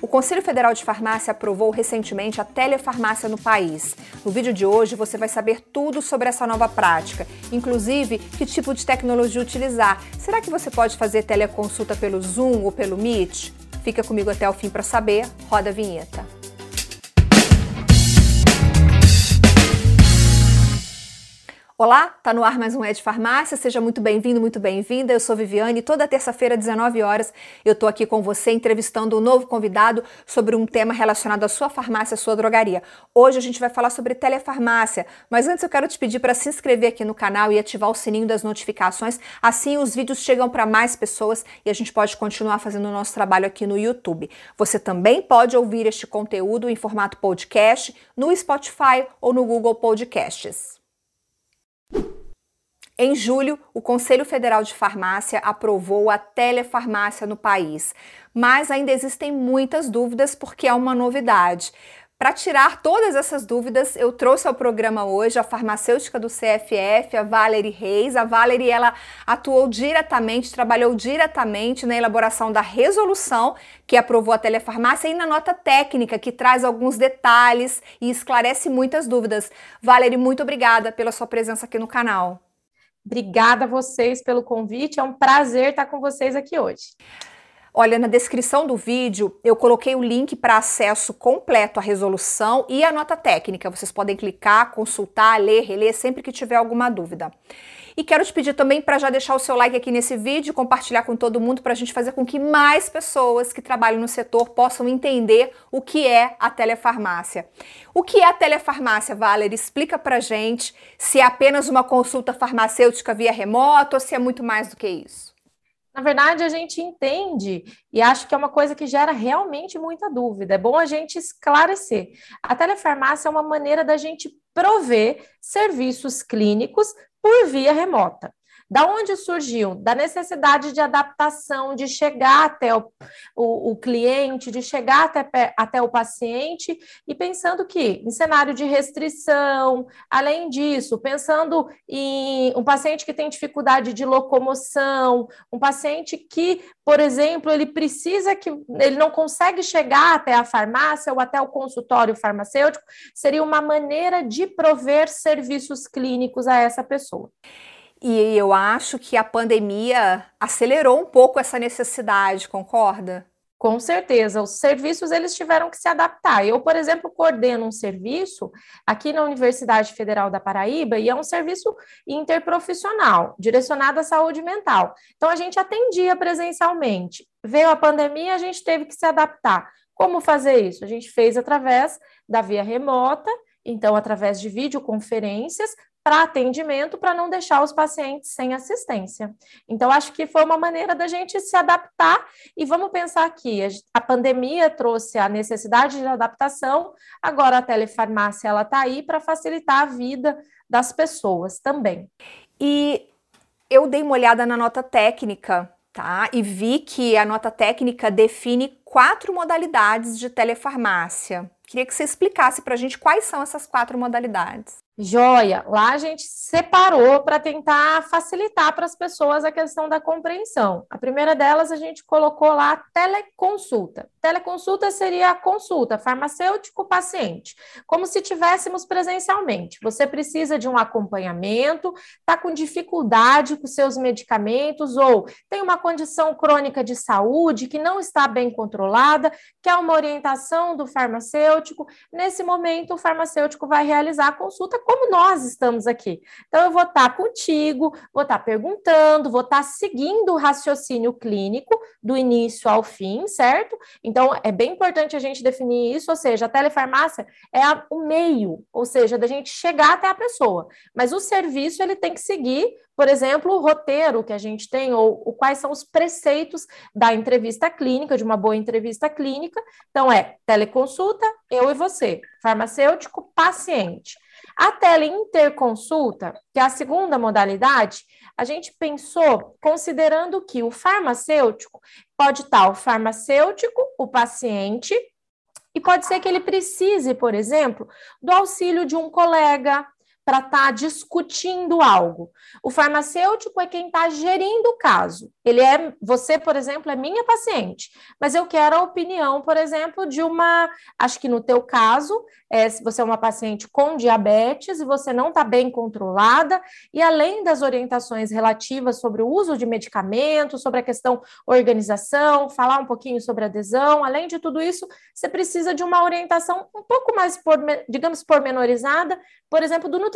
O Conselho Federal de Farmácia aprovou recentemente a telefarmácia no país. No vídeo de hoje você vai saber tudo sobre essa nova prática, inclusive que tipo de tecnologia utilizar. Será que você pode fazer teleconsulta pelo Zoom ou pelo Meet? Fica comigo até o fim para saber. Roda a vinheta. Olá, tá no ar mais um Ed Farmácia. Seja muito bem-vindo, muito bem-vinda. Eu sou Viviane. Toda terça-feira, 19 horas, eu tô aqui com você entrevistando um novo convidado sobre um tema relacionado à sua farmácia, à sua drogaria. Hoje a gente vai falar sobre telefarmácia, mas antes eu quero te pedir para se inscrever aqui no canal e ativar o sininho das notificações. Assim os vídeos chegam para mais pessoas e a gente pode continuar fazendo o nosso trabalho aqui no YouTube. Você também pode ouvir este conteúdo em formato podcast no Spotify ou no Google Podcasts. Em julho, o Conselho Federal de Farmácia aprovou a telefarmácia no país, mas ainda existem muitas dúvidas porque é uma novidade. Para tirar todas essas dúvidas, eu trouxe ao programa hoje a farmacêutica do CFF, a Valerie Reis. A Valerie ela atuou diretamente, trabalhou diretamente na elaboração da resolução que aprovou a telefarmácia e na nota técnica que traz alguns detalhes e esclarece muitas dúvidas. Valerie, muito obrigada pela sua presença aqui no canal. Obrigada a vocês pelo convite, é um prazer estar com vocês aqui hoje. Olha, na descrição do vídeo eu coloquei o link para acesso completo à resolução e à nota técnica. Vocês podem clicar, consultar, ler, reler sempre que tiver alguma dúvida. E quero te pedir também para já deixar o seu like aqui nesse vídeo, compartilhar com todo mundo para a gente fazer com que mais pessoas que trabalham no setor possam entender o que é a telefarmácia. O que é a telefarmácia, Valer? Explica para gente se é apenas uma consulta farmacêutica via remoto ou se é muito mais do que isso. Na verdade, a gente entende e acho que é uma coisa que gera realmente muita dúvida. É bom a gente esclarecer. A telefarmácia é uma maneira da gente prover serviços clínicos por via remota. Da onde surgiu? Da necessidade de adaptação, de chegar até o, o, o, cliente, de chegar até, até o paciente, e pensando que em cenário de restrição, além disso, pensando em um paciente que tem dificuldade de locomoção, um paciente que, por exemplo, ele precisa que ele não consegue chegar até a farmácia ou até o consultório farmacêutico, seria uma maneira de prover serviços clínicos a essa pessoa. E eu acho que a pandemia acelerou um pouco essa necessidade, concorda? Com certeza, os serviços eles tiveram que se adaptar. Eu, por exemplo, coordeno um serviço aqui na Universidade Federal da Paraíba e é um serviço interprofissional, direcionado à saúde mental. Então a gente atendia presencialmente. Veio a pandemia, a gente teve que se adaptar. Como fazer isso? A gente fez através da via remota, então através de videoconferências, para atendimento para não deixar os pacientes sem assistência. Então, acho que foi uma maneira da gente se adaptar e vamos pensar que a pandemia trouxe a necessidade de adaptação, agora a telefarmácia ela está aí para facilitar a vida das pessoas também. E eu dei uma olhada na nota técnica, tá? E vi que a nota técnica define quatro modalidades de telefarmácia. Queria que você explicasse para a gente quais são essas quatro modalidades. Joia, lá a gente separou para tentar facilitar para as pessoas a questão da compreensão. A primeira delas a gente colocou lá teleconsulta. Teleconsulta seria a consulta farmacêutico-paciente, como se tivéssemos presencialmente. Você precisa de um acompanhamento, está com dificuldade com seus medicamentos ou tem uma condição crônica de saúde que não está bem controlada, quer uma orientação do farmacêutico. Nesse momento, o farmacêutico vai realizar a consulta como nós estamos aqui. Então, eu vou estar contigo, vou estar perguntando, vou estar seguindo o raciocínio clínico do início ao fim, certo? Então, é bem importante a gente definir isso, ou seja, a telefarmácia é a, o meio, ou seja, da gente chegar até a pessoa. Mas o serviço, ele tem que seguir, por exemplo, o roteiro que a gente tem, ou, ou quais são os preceitos da entrevista clínica, de uma boa entrevista clínica. Então, é teleconsulta, eu e você, farmacêutico, paciente. A teleinterconsulta, que é a segunda modalidade, a gente pensou considerando que o farmacêutico pode estar o farmacêutico, o paciente, e pode ser que ele precise, por exemplo, do auxílio de um colega, para estar tá discutindo algo. O farmacêutico é quem está gerindo o caso. Ele é, você, por exemplo, é minha paciente, mas eu quero a opinião, por exemplo, de uma, acho que no teu caso, é, se você é uma paciente com diabetes e você não está bem controlada, e além das orientações relativas sobre o uso de medicamentos, sobre a questão organização, falar um pouquinho sobre adesão, além de tudo isso, você precisa de uma orientação um pouco mais, por, digamos, pormenorizada, por exemplo, do.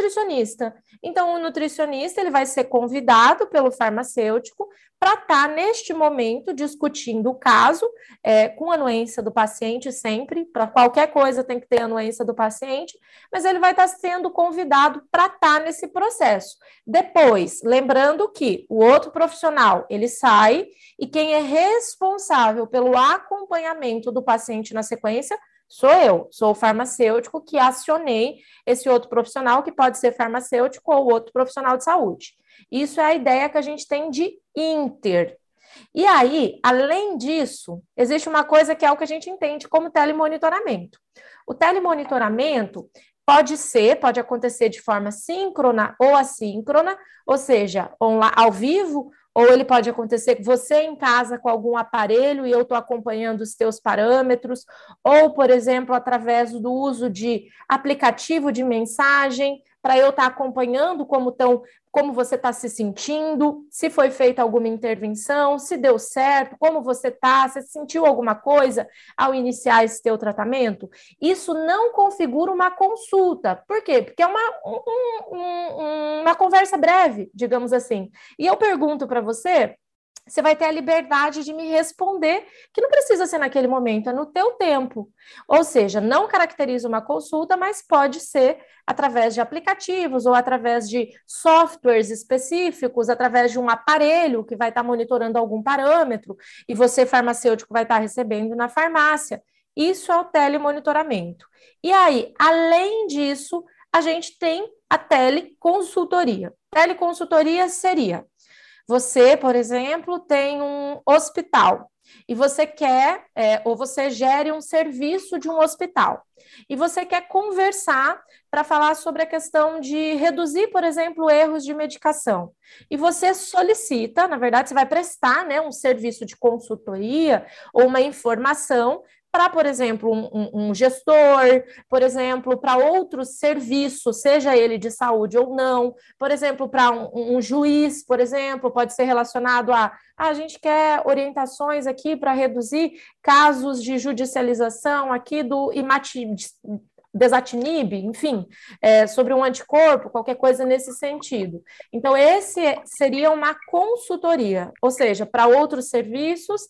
Então, o nutricionista ele vai ser convidado pelo farmacêutico para estar, tá, neste momento, discutindo o caso, é, com a anuência do paciente sempre, para qualquer coisa tem que ter anuência do paciente, mas ele vai estar tá sendo convidado para estar tá nesse processo. Depois, lembrando que o outro profissional, ele sai, e quem é responsável pelo acompanhamento do paciente na sequência Sou eu, sou o farmacêutico que acionei esse outro profissional, que pode ser farmacêutico ou outro profissional de saúde. Isso é a ideia que a gente tem de inter. E aí, além disso, existe uma coisa que é o que a gente entende como telemonitoramento. O telemonitoramento pode ser, pode acontecer de forma síncrona ou assíncrona, ou seja, ao vivo ou ele pode acontecer você em casa com algum aparelho e eu estou acompanhando os teus parâmetros, ou, por exemplo, através do uso de aplicativo de mensagem, para eu estar tá acompanhando como, tão, como você está se sentindo, se foi feita alguma intervenção, se deu certo, como você está, se sentiu alguma coisa ao iniciar esse teu tratamento. Isso não configura uma consulta. Por quê? Porque é uma, um, um, uma conversa breve, digamos assim. E eu pergunto para você você vai ter a liberdade de me responder, que não precisa ser naquele momento, é no teu tempo. Ou seja, não caracteriza uma consulta, mas pode ser através de aplicativos ou através de softwares específicos, através de um aparelho que vai estar monitorando algum parâmetro e você farmacêutico vai estar recebendo na farmácia. Isso é o telemonitoramento. E aí, além disso, a gente tem a teleconsultoria. Teleconsultoria seria você, por exemplo, tem um hospital e você quer, é, ou você gere um serviço de um hospital, e você quer conversar para falar sobre a questão de reduzir, por exemplo, erros de medicação. E você solicita, na verdade, você vai prestar né, um serviço de consultoria ou uma informação para, por exemplo, um, um, gestor, por exemplo, para outros serviços, seja ele de saúde ou não, por exemplo, para um, um, juiz, por exemplo, pode ser relacionado a ah, a gente quer orientações aqui para reduzir casos de judicialização aqui do imatinib, desatinib, enfim, é, sobre um anticorpo, qualquer coisa nesse sentido. Então, esse seria uma consultoria, ou seja, para outros serviços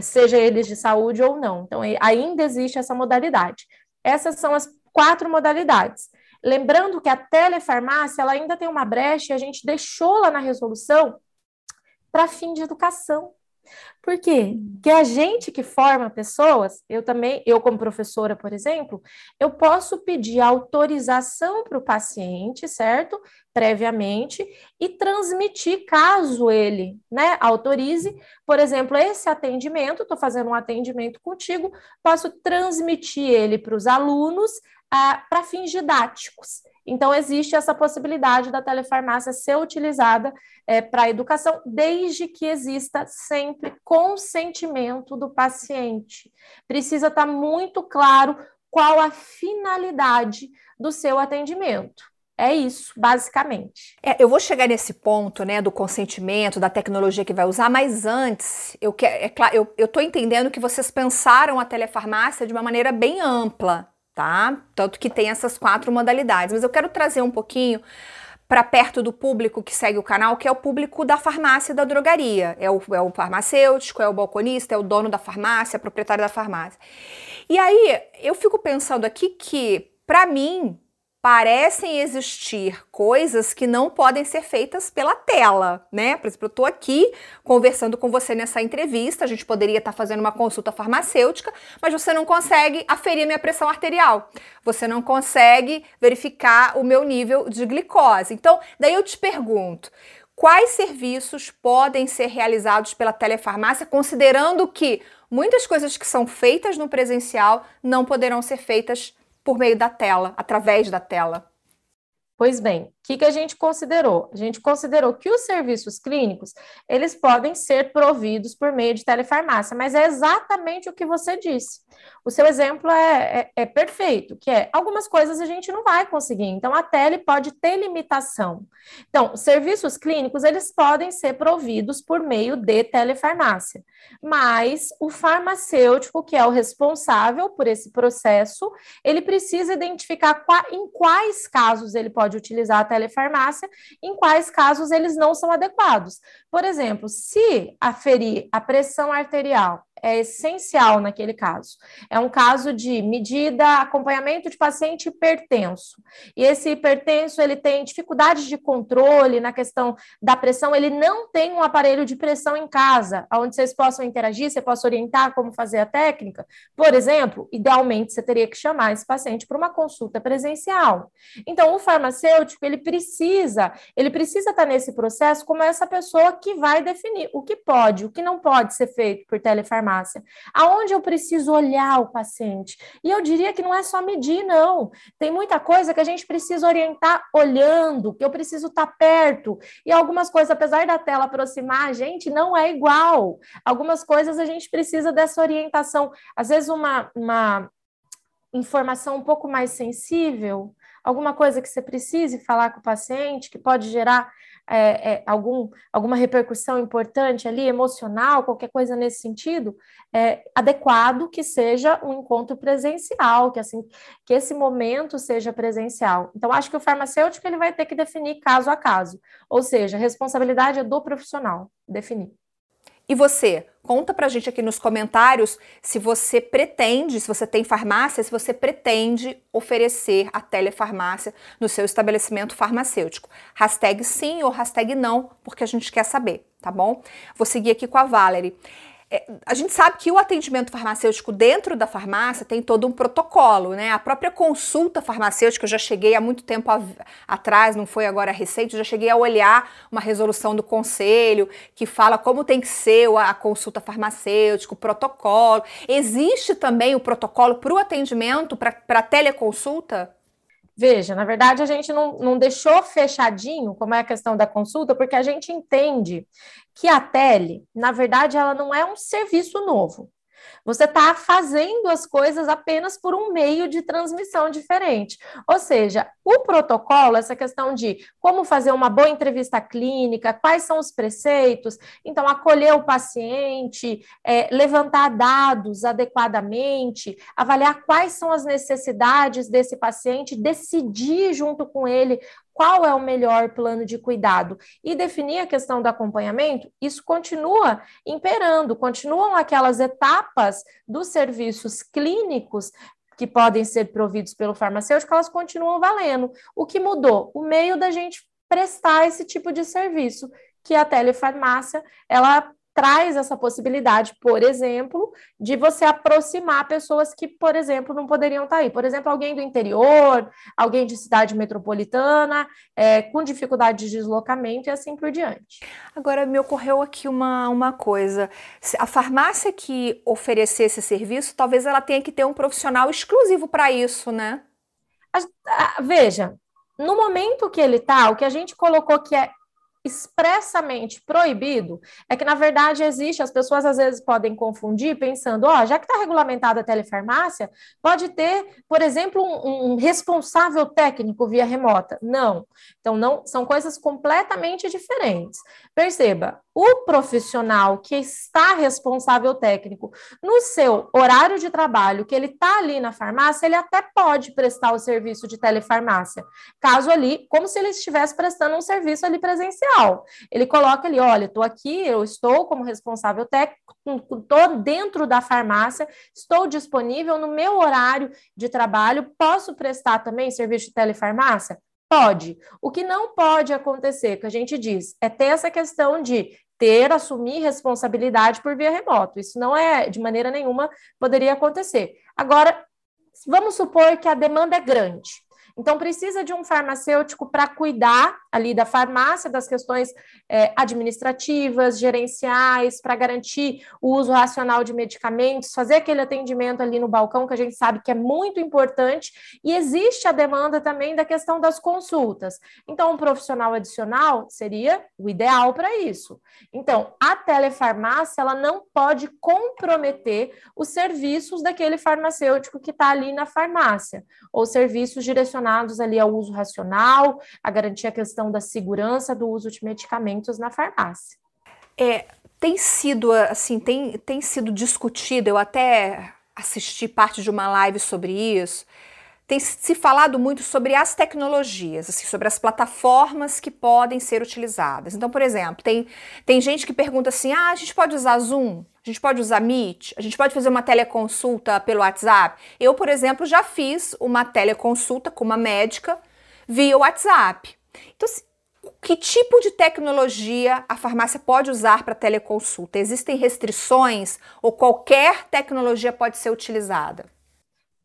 seja eles de saúde ou não. Então, ainda existe essa modalidade. Essas são as quatro modalidades. Lembrando que a telefarmácia ela ainda tem uma brecha, a gente deixou lá na resolução para fim de educação. Por quê? Porque a gente que forma pessoas, eu também, eu como professora, por exemplo, eu posso pedir autorização para o paciente, certo? Previamente, e transmitir caso ele, né, autorize, por exemplo, esse atendimento, estou fazendo um atendimento contigo, posso transmitir ele para os alunos para fins didáticos. Então, existe essa possibilidade da telefarmácia ser utilizada é, para a educação, desde que exista sempre consentimento do paciente. Precisa estar tá muito claro qual a finalidade do seu atendimento. É isso, basicamente. É, eu vou chegar nesse ponto, né, do consentimento, da tecnologia que vai usar, mas antes, eu quero, é eu, eu entendendo que vocês pensaram a telefarmácia de uma maneira bem ampla, tá? Tanto que tem essas quatro modalidades. Mas eu quero trazer um pouquinho para perto do público que segue o canal, que é o público da farmácia e da drogaria. É o, é o farmacêutico, é o balconista, é o dono da farmácia, proprietário da farmácia. E aí eu fico pensando aqui que, para mim, parecem existir coisas que não podem ser feitas pela tela, né? Por exemplo, eu estou aqui conversando com você nessa entrevista, a gente poderia estar tá fazendo uma consulta farmacêutica, mas você não consegue aferir minha pressão arterial, você não consegue verificar o meu nível de glicose. Então, daí eu te pergunto, quais serviços podem ser realizados pela telefarmácia, considerando que muitas coisas que são feitas no presencial não poderão ser feitas por meio da tela, através da tela. Pois bem, que, que a gente considerou? A gente considerou que os serviços clínicos, eles podem ser providos por meio de telefarmácia, mas é exatamente o que você disse. O seu exemplo é, é, é perfeito, que é algumas coisas a gente não vai conseguir, então a tele pode ter limitação. Então, serviços clínicos, eles podem ser providos por meio de telefarmácia, mas o farmacêutico, que é o responsável por esse processo, ele precisa identificar em quais casos ele pode utilizar a telefarmácia, em quais casos eles não são adequados. Por exemplo, se aferir a pressão arterial é essencial naquele caso. É um caso de medida, acompanhamento de paciente hipertenso. E esse hipertenso, ele tem dificuldades de controle na questão da pressão, ele não tem um aparelho de pressão em casa, onde vocês possam interagir, você possa orientar como fazer a técnica. Por exemplo, idealmente você teria que chamar esse paciente para uma consulta presencial. Então, o farmacêutico, ele precisa, ele precisa estar nesse processo como essa pessoa que vai definir o que pode, o que não pode ser feito por telefarmácia farmácia? Aonde eu preciso olhar o paciente? E eu diria que não é só medir, não. Tem muita coisa que a gente precisa orientar olhando, que eu preciso estar perto. E algumas coisas, apesar da tela aproximar a gente, não é igual. Algumas coisas a gente precisa dessa orientação. Às vezes, uma, uma informação um pouco mais sensível, alguma coisa que você precise falar com o paciente, que pode gerar é, é, algum, alguma repercussão importante ali, emocional, qualquer coisa nesse sentido, é adequado que seja um encontro presencial, que assim que esse momento seja presencial. Então, acho que o farmacêutico ele vai ter que definir caso a caso, ou seja, a responsabilidade é do profissional definir. E você, conta pra gente aqui nos comentários se você pretende, se você tem farmácia, se você pretende oferecer a telefarmácia no seu estabelecimento farmacêutico. Hashtag sim ou hashtag não, porque a gente quer saber, tá bom? Vou seguir aqui com a Valerie. É, a gente sabe que o atendimento farmacêutico dentro da farmácia tem todo um protocolo, né? A própria consulta farmacêutica, eu já cheguei há muito tempo a, atrás, não foi agora recente, eu já cheguei a olhar uma resolução do conselho que fala como tem que ser a consulta farmacêutica, o protocolo. Existe também o protocolo para o atendimento, para a teleconsulta? Veja, na verdade, a gente não, não deixou fechadinho como é a questão da consulta, porque a gente entende que a tele, na verdade, ela não é um serviço novo. Você está fazendo as coisas apenas por um meio de transmissão diferente. Ou seja, o protocolo, essa questão de como fazer uma boa entrevista clínica, quais são os preceitos, então acolher o paciente, é, levantar dados adequadamente, avaliar quais são as necessidades desse paciente, decidir junto com ele qual é o melhor plano de cuidado e definir a questão do acompanhamento, isso continua imperando, continuam aquelas etapas dos serviços clínicos que podem ser providos pelo farmacêutico, elas continuam valendo. O que mudou? O meio da gente prestar esse tipo de serviço, que a telefarmácia, ela traz essa possibilidade, por exemplo, de você aproximar pessoas que, por exemplo, não poderiam estar aí. Por exemplo, alguém do interior, alguém de cidade metropolitana, é, com dificuldade de deslocamento e assim por diante. Agora, me ocorreu aqui uma, uma coisa. A farmácia que oferecer esse serviço, talvez ela tenha que ter um profissional exclusivo para isso, né? A, a, veja, no momento que ele está, o que a gente colocou que é expressamente proibido, é que, na verdade, existe, as pessoas às vezes podem confundir, pensando, ó, já que está regulamentada a telefarmácia, pode ter, por exemplo, um, um, responsável técnico via remota. Não. Então, não são coisas completamente diferentes. Perceba, o profissional que está responsável técnico no seu horário de trabalho, que ele está ali na farmácia, ele até pode prestar o serviço de telefarmácia. Caso ali, como se ele estivesse prestando um serviço ali presencial. Ele coloca ali, olha, estou aqui, eu estou como responsável técnico, estou dentro da farmácia, estou disponível no meu horário de trabalho, posso prestar também serviço de telefarmácia? Pode. O que não pode acontecer, que a gente diz, é ter essa questão de ter, assumir responsabilidade por via remoto. Isso não é, de maneira nenhuma, poderia acontecer. Agora, vamos supor que a demanda é grande. Então, precisa de um farmacêutico para cuidar ali da farmácia, das questões é, administrativas, gerenciais, para garantir o uso racional de medicamentos, fazer aquele atendimento ali no balcão, que a gente sabe que é muito importante, e existe a demanda também da questão das consultas. Então, um profissional adicional seria o ideal para isso. Então, a telefarmácia, ela não pode comprometer os serviços daquele farmacêutico que está ali na farmácia, ou serviços direcionados ali ao uso racional, a garantir a questão da segurança do uso de medicamentos na farmácia. É, tem sido assim, tem, tem sido discutido, eu até assisti parte de uma live sobre isso. Tem se falado muito sobre as tecnologias, assim, sobre as plataformas que podem ser utilizadas. Então, por exemplo, tem, tem gente que pergunta assim: ah, a gente pode usar Zoom? A gente pode usar Meet? A gente pode fazer uma teleconsulta pelo WhatsApp? Eu, por exemplo, já fiz uma teleconsulta com uma médica via WhatsApp. Então, que tipo de tecnologia a farmácia pode usar para teleconsulta? Existem restrições ou qualquer tecnologia pode ser utilizada?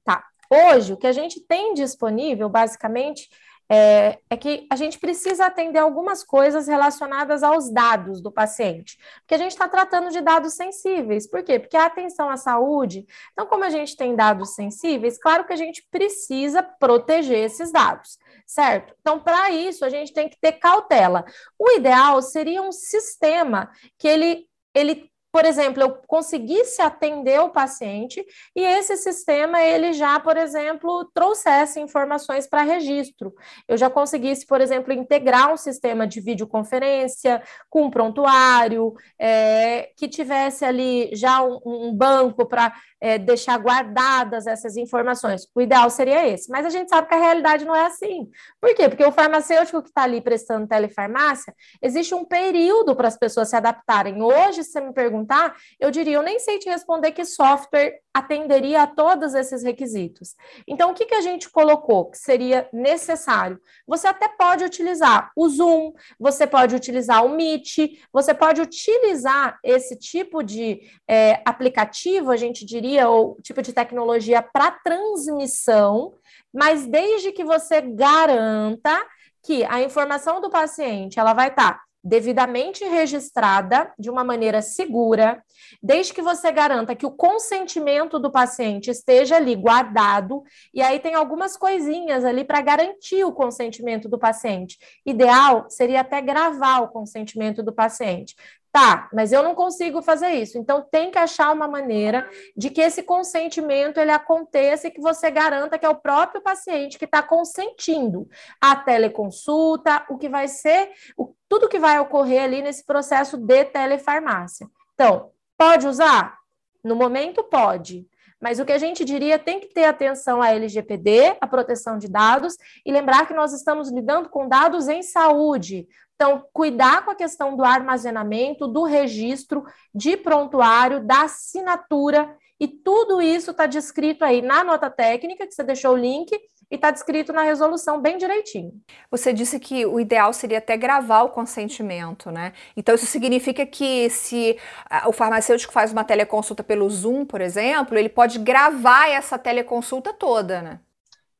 Tá. Hoje, o que a gente tem disponível, basicamente, é, é, que a gente precisa atender algumas coisas relacionadas aos dados do paciente, porque a gente está tratando de dados sensíveis. Por quê? Porque a atenção à saúde, então, como a gente tem dados sensíveis, claro que a gente precisa proteger esses dados, certo? Então, para isso, a gente tem que ter cautela. O ideal seria um sistema que ele, ele por exemplo, eu conseguisse atender o paciente e esse sistema ele já, por exemplo, trouxesse informações para registro. Eu já conseguisse, por exemplo, integrar um sistema de videoconferência com um prontuário, é, que tivesse ali já um, um banco para é, deixar guardadas essas informações. O ideal seria esse, mas a gente sabe que a realidade não é assim. Por quê? Porque o farmacêutico que está ali prestando telefarmácia, existe um período para as pessoas se adaptarem. Hoje, se você me perguntar, eu diria, eu nem sei te responder que software atenderia a todos esses requisitos. Então, o que, que a gente colocou que seria necessário? Você até pode utilizar o Zoom, você pode utilizar o Meet, você pode utilizar esse tipo de é, aplicativo, a gente diria, ou tipo de tecnologia para transmissão, mas desde que você garanta que a informação do paciente ela vai estar tá devidamente registrada de uma maneira segura, desde que você garanta que o consentimento do paciente esteja ali guardado, e aí tem algumas coisinhas ali para garantir o consentimento do paciente. Ideal seria até gravar o consentimento do paciente. Tá, mas eu não consigo fazer isso. Então tem que achar uma maneira de que esse consentimento ele aconteça e que você garanta que é o próprio paciente que está consentindo a teleconsulta, o que vai ser, o, tudo que vai ocorrer ali nesse processo de telefarmácia. Então, pode usar? No momento pode. Mas o que a gente diria tem que ter atenção à LGPD, à proteção de dados, e lembrar que nós estamos lidando com dados em saúde. Então, cuidar com a questão do armazenamento, do registro, de prontuário, da assinatura, e tudo isso está descrito aí na nota técnica, que você deixou o link, e está descrito na resolução bem direitinho. Você disse que o ideal seria até gravar o consentimento, né? Então isso significa que se o farmacêutico faz uma teleconsulta pelo Zoom, por exemplo, ele pode gravar essa teleconsulta toda, né?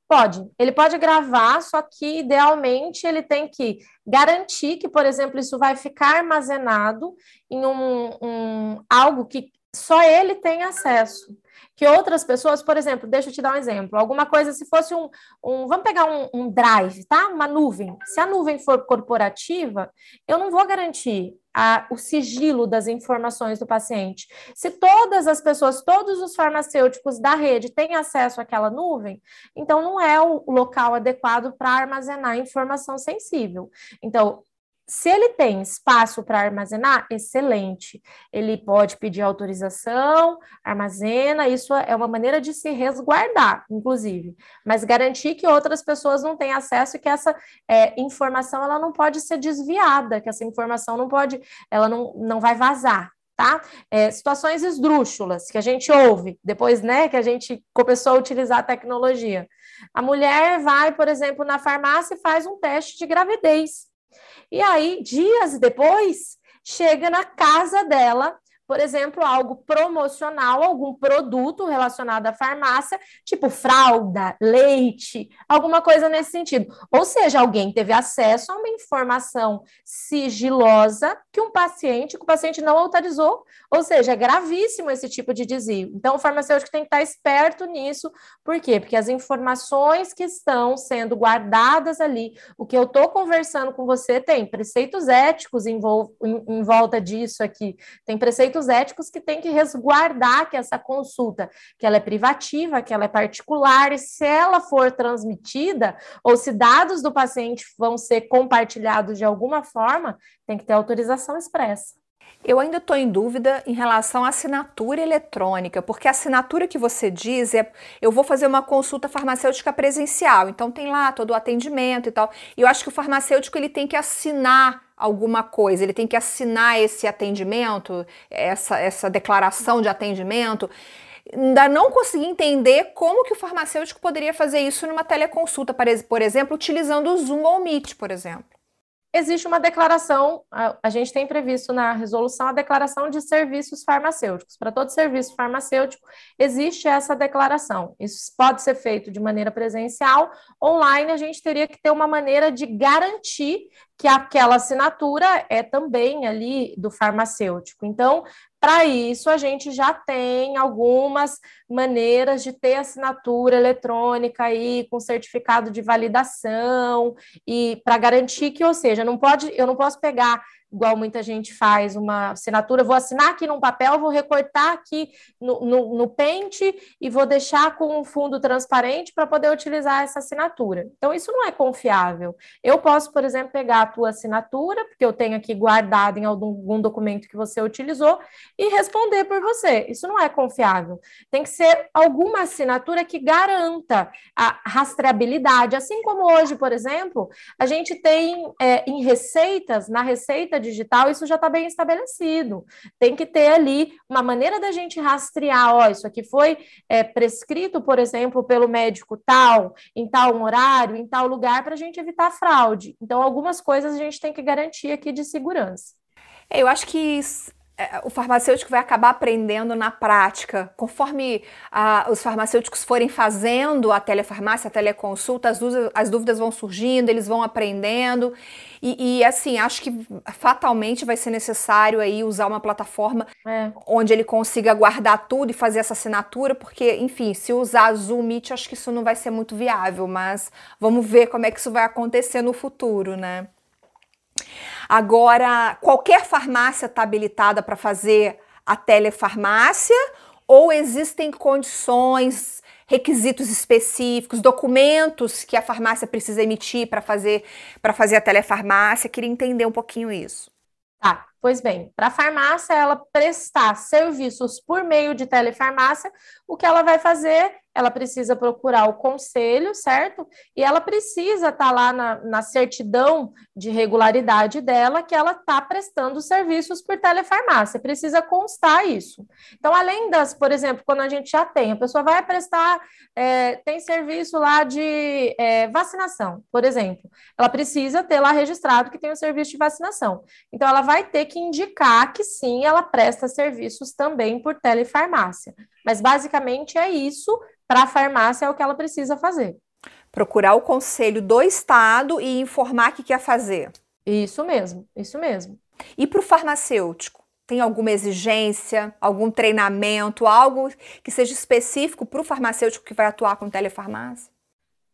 Pode, ele pode gravar, só que idealmente ele tem que garantir que, por exemplo, isso vai ficar armazenado em um, um algo que só ele tem acesso que outras pessoas, por exemplo, deixa eu te dar um exemplo, alguma coisa, se fosse um, um vamos pegar um, um, drive, tá? Uma nuvem. Se a nuvem for corporativa, eu não vou garantir a, o sigilo das informações do paciente. Se todas as pessoas, todos os farmacêuticos da rede têm acesso àquela nuvem, então não é o local adequado para armazenar informação sensível. Então, se ele tem espaço para armazenar, excelente. Ele pode pedir autorização, armazena, isso é uma maneira de se resguardar, inclusive, mas garantir que outras pessoas não têm acesso e que essa é, informação ela não pode ser desviada, que essa informação não pode, ela não, não vai vazar. Tá? É, situações esdrúxulas que a gente ouve depois, né, que a gente começou a utilizar a tecnologia. A mulher vai, por exemplo, na farmácia e faz um teste de gravidez. E aí, dias depois, chega na casa dela por exemplo, algo promocional, algum produto relacionado à farmácia, tipo fralda, leite, alguma coisa nesse sentido. Ou seja, alguém teve acesso a uma informação sigilosa que um paciente, que o paciente não autorizou, ou seja, é gravíssimo esse tipo de desvio. Então, o farmacêutico tem que estar esperto nisso, por quê? Porque as informações que estão sendo guardadas ali, o que eu estou conversando com você tem preceitos éticos em, em, em volta disso aqui, tem preceitos éticos que tem que resguardar que essa consulta, que ela é privativa, que ela é particular, e se ela for transmitida, ou se dados do paciente vão ser compartilhados de alguma forma, tem que ter autorização expressa. Eu ainda estou em dúvida em relação à assinatura eletrônica, porque a assinatura que você diz é eu vou fazer uma consulta farmacêutica presencial, então tem lá todo o atendimento e tal. E eu acho que o farmacêutico ele tem que assinar alguma coisa, ele tem que assinar esse atendimento, essa, essa declaração de atendimento. Ainda não consegui entender como que o farmacêutico poderia fazer isso numa teleconsulta, por exemplo, utilizando o Zoom ou o Meet, por exemplo existe uma declaração, a, a, gente tem previsto na resolução a declaração de serviços farmacêuticos. Para todo serviço farmacêutico, existe essa declaração. Isso pode ser feito de maneira presencial, online, a gente teria que ter uma maneira de garantir que aquela assinatura é também ali do farmacêutico. Então, para isso, a gente já tem algumas maneiras de ter assinatura eletrônica aí com certificado de validação e para garantir que, ou seja, não pode, eu não posso pegar igual muita gente faz, uma assinatura, vou assinar aqui num papel, vou recortar aqui no, no, no pente e vou deixar com um fundo transparente para poder utilizar essa assinatura. Então, isso não é confiável. Eu posso, por exemplo, pegar a tua assinatura, porque eu tenho aqui guardado em algum, documento que você utilizou, e responder por você. Isso não é confiável. Tem que ser alguma assinatura que garanta a rastreabilidade. Assim como hoje, por exemplo, a gente tem é, em receitas, na receita digital, isso já está bem estabelecido. Tem que ter ali uma maneira da gente rastrear, ó, isso aqui foi é, prescrito, por exemplo, pelo médico tal, em tal horário, em tal lugar, para a gente evitar fraude. Então, algumas coisas a gente tem que garantir aqui de segurança. Eu acho que é, o farmacêutico vai acabar aprendendo na prática. Conforme ah, os farmacêuticos forem fazendo a telefarmácia, a teleconsulta, as dúvidas, as dúvidas vão surgindo, eles vão aprendendo. E, e, assim, acho que fatalmente vai ser necessário aí usar uma plataforma é. onde ele consiga guardar tudo e fazer essa assinatura, porque, enfim, se usar Zoom Meet, acho que isso não vai ser muito viável, mas vamos ver como é que isso vai acontecer no futuro, né? Agora, qualquer farmácia está habilitada para fazer a telefarmácia ou existem condições, requisitos específicos, documentos que a farmácia precisa emitir para fazer para fazer a telefarmácia? Queria entender um pouquinho isso. Tá, pois bem, para a farmácia ela prestar serviços por meio de telefarmácia, o que ela vai fazer ela precisa procurar o conselho, certo? E ela precisa estar tá lá na, na, certidão de regularidade dela que ela está prestando serviços por telefarmácia, precisa constar isso. Então, além das, por exemplo, quando a gente já tem, a pessoa vai prestar, é, tem serviço lá de é, vacinação, por exemplo, ela precisa ter lá registrado que tem o um serviço de vacinação. Então, ela vai ter que indicar que sim, ela presta serviços também por telefarmácia. Mas basicamente é isso para a farmácia é o que ela precisa fazer. Procurar o conselho do estado e informar que quer fazer. Isso mesmo, isso mesmo. E para o farmacêutico? Tem alguma exigência, algum treinamento, algo que seja específico para o farmacêutico que vai atuar com telefarmácia?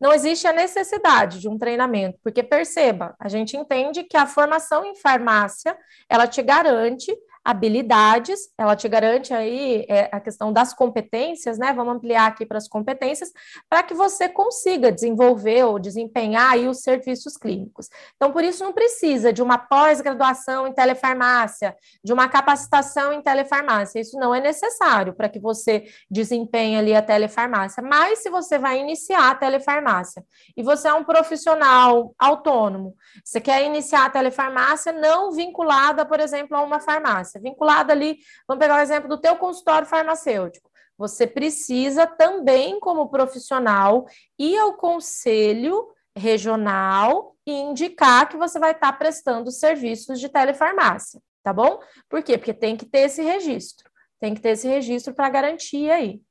Não existe a necessidade de um treinamento, porque perceba, a gente entende que a formação em farmácia, ela te garante habilidades, ela te garante aí é, a questão das competências, né? Vamos ampliar aqui para as competências, para que você consiga desenvolver ou desempenhar aí os serviços clínicos. Então, por isso, não precisa de uma pós-graduação em telefarmácia, de uma capacitação em telefarmácia. Isso não é necessário para que você desempenhe ali a telefarmácia. Mas se você vai iniciar a telefarmácia e você é um profissional autônomo, você quer iniciar a telefarmácia não vinculada, por exemplo, a uma farmácia farmácia, vinculada ali, vamos pegar o exemplo do teu consultório farmacêutico. Você precisa também, como profissional, ir ao conselho regional e indicar que você vai estar prestando serviços de telefarmácia. tá bom? Por quê? Porque tem que ter esse registro, tem que ter esse registro para garantir aí.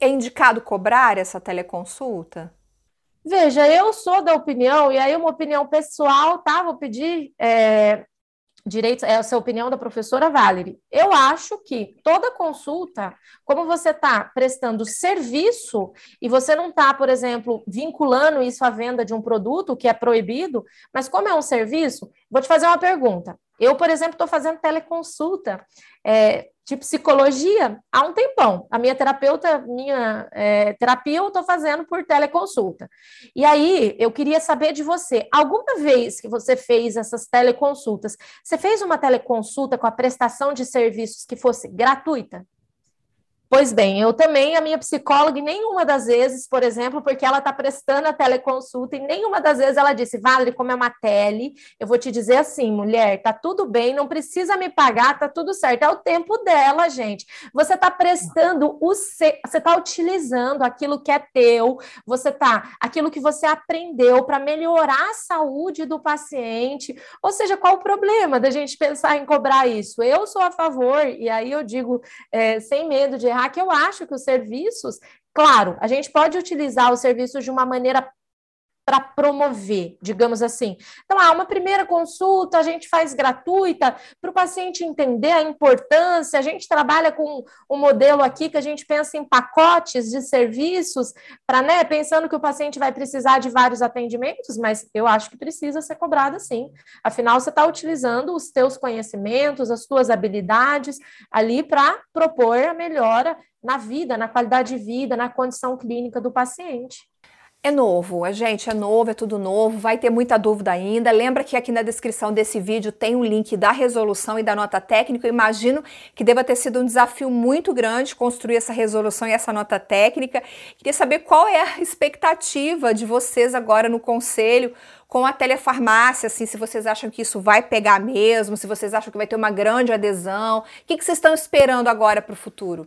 É indicado cobrar essa teleconsulta? Veja, eu sou da opinião, e aí uma opinião pessoal, tá? Vou pedir é, direitos, é a opinião da professora Valerie. Eu acho que toda consulta, como você está prestando serviço e você não está, por exemplo, vinculando isso à venda de um produto que é proibido, mas como é um serviço, vou te fazer uma pergunta. Eu, por exemplo, estou fazendo teleconsulta é, de psicologia há um tempão. A minha terapeuta, minha é, terapia, eu estou fazendo por teleconsulta. E aí, eu queria saber de você: alguma vez que você fez essas teleconsultas, você fez uma teleconsulta com a prestação de serviços que fosse gratuita? Pois bem, eu também, a minha psicóloga, nenhuma das vezes, por exemplo, porque ela está prestando a teleconsulta, e nenhuma das vezes ela disse, Valerie, como é uma tele, eu vou te dizer assim, mulher, tá tudo bem, não precisa me pagar, tá tudo certo. É o tempo dela, gente. Você está prestando o você está utilizando aquilo que é teu, você tá, aquilo que você aprendeu para melhorar a saúde do paciente. Ou seja, qual o problema da gente pensar em cobrar isso? Eu sou a favor, e aí eu digo, é, sem medo de errar que eu acho que os serviços, claro, a gente pode utilizar os serviços de uma maneira para promover, digamos assim. Então, há uma primeira consulta, a gente faz gratuita para o paciente entender a importância. A gente trabalha com um modelo aqui que a gente pensa em pacotes de serviços, para, né, pensando que o paciente vai precisar de vários atendimentos, mas eu acho que precisa ser cobrado sim. Afinal, você está utilizando os teus conhecimentos, as tuas habilidades ali para propor a melhora na vida, na qualidade de vida, na condição clínica do paciente. É novo, a gente é novo, é tudo novo, vai ter muita dúvida ainda. Lembra que aqui na descrição desse vídeo tem um link da resolução e da nota técnica. Eu imagino que deva ter sido um desafio muito grande construir essa resolução e essa nota técnica. Queria saber qual é a expectativa de vocês agora no conselho com a telefarmácia, assim, se vocês acham que isso vai pegar mesmo, se vocês acham que vai ter uma grande adesão. O que, que vocês estão esperando agora para o futuro?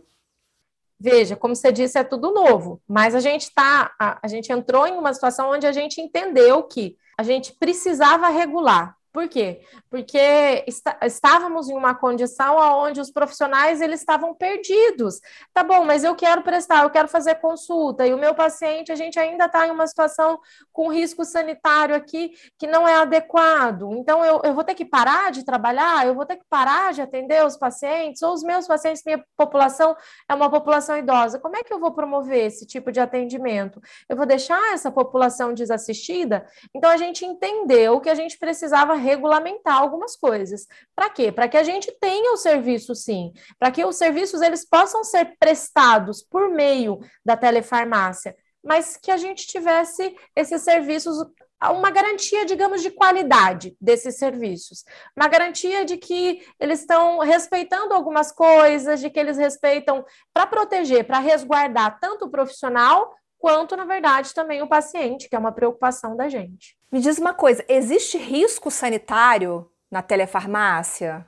Veja, como você disse, é tudo novo, mas a gente tá, a, a gente entrou em uma situação onde a gente entendeu que a gente precisava regular. Por quê? Porque está, estávamos em uma condição onde os profissionais eles estavam perdidos. Tá bom, mas eu quero prestar, eu quero fazer consulta, e o meu paciente, a gente ainda está em uma situação com risco sanitário aqui que não é adequado. Então, eu, eu vou ter que parar de trabalhar, eu vou ter que parar de atender os pacientes, ou os meus pacientes, minha população é uma população idosa. Como é que eu vou promover esse tipo de atendimento? Eu vou deixar essa população desassistida? Então, a gente entendeu que a gente precisava regulamentar algumas coisas. Para quê? Para que a gente tenha o serviço sim, para que os serviços eles possam ser prestados por meio da telefarmácia, mas que a gente tivesse esses serviços uma garantia, digamos, de qualidade desses serviços, uma garantia de que eles estão respeitando algumas coisas, de que eles respeitam para proteger, para resguardar tanto o profissional quanto, na verdade, também o paciente, que é uma preocupação da gente. Me diz uma coisa: existe risco sanitário na telefarmácia?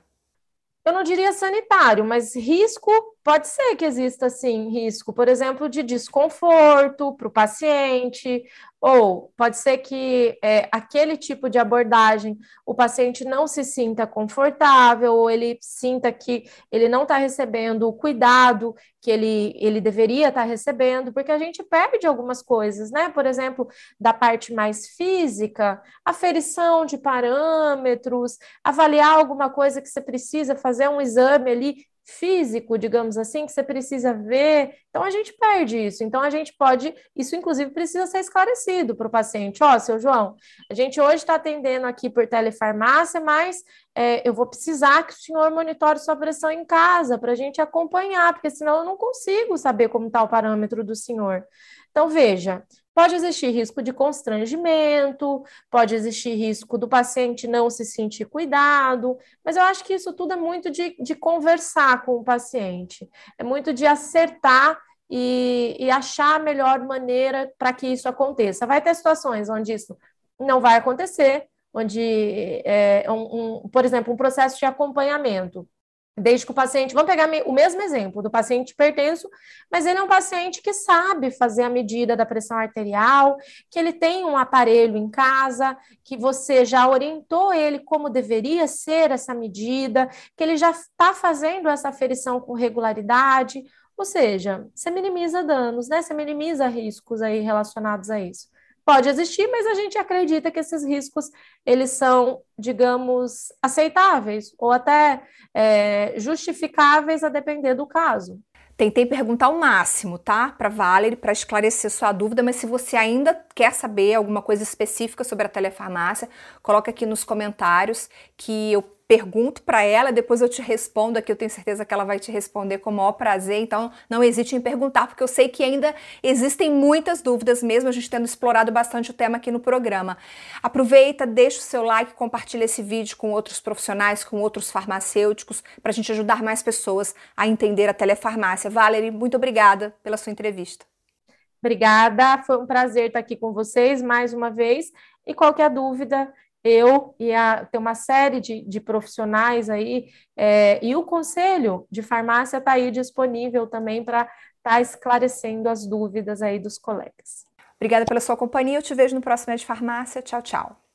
Eu não diria sanitário, mas risco pode ser que exista sim risco, por exemplo, de desconforto para o paciente, ou pode ser que é, aquele tipo de abordagem o paciente não se sinta confortável, ou ele sinta que ele não está recebendo o cuidado que ele, ele deveria estar tá recebendo, porque a gente perde algumas coisas, né? Por exemplo, da parte mais física, aferição de parâmetros, avaliar alguma coisa que você precisa fazer um exame ali físico, digamos assim, que você precisa ver. Então a gente perde isso. Então a gente pode, isso inclusive precisa ser esclarecido para o paciente. Ó, oh, seu João, a gente hoje está atendendo aqui por telefarmácia, mas é, eu vou precisar que o senhor monitore sua pressão em casa para a gente acompanhar, porque senão eu não consigo saber como está o parâmetro do senhor. Então, veja, Pode existir risco de constrangimento, pode existir risco do paciente não se sentir cuidado, mas eu acho que isso tudo é muito de, de conversar com o paciente, é muito de acertar e, e achar a melhor maneira para que isso aconteça. Vai ter situações onde isso não vai acontecer, onde, é, um, um, por exemplo, um processo de acompanhamento. Desde que o paciente, vamos pegar o mesmo exemplo do paciente hipertenso, mas ele é um paciente que sabe fazer a medida da pressão arterial, que ele tem um aparelho em casa, que você já orientou ele como deveria ser essa medida, que ele já está fazendo essa aferição com regularidade, ou seja, você minimiza danos, né? Você minimiza riscos aí relacionados a isso pode existir, mas a gente acredita que esses riscos eles são, digamos, aceitáveis ou até é, justificáveis a depender do caso. Tentei perguntar o máximo, tá? Para Valerie, para esclarecer sua dúvida, mas se você ainda quer saber alguma coisa específica sobre a telefarmácia, coloca aqui nos comentários que eu pergunto para ela, depois eu te respondo aqui, eu tenho certeza que ela vai te responder com o maior prazer, então não hesite em perguntar, porque eu sei que ainda existem muitas dúvidas, mesmo a gente tendo explorado bastante o tema aqui no programa. Aproveita, deixa o seu like, compartilha esse vídeo com outros profissionais, com outros farmacêuticos, para a gente ajudar mais pessoas a entender a telefarmácia. Valerie, muito obrigada pela sua entrevista. Obrigada, foi um prazer estar aqui com vocês mais uma vez. E qualquer dúvida, eu e a, tem uma série de, de profissionais aí, é, e o Conselho de Farmácia está aí disponível também para estar tá esclarecendo as dúvidas aí dos colegas. Obrigada pela sua companhia, eu te vejo no próximo de Farmácia. Tchau, tchau.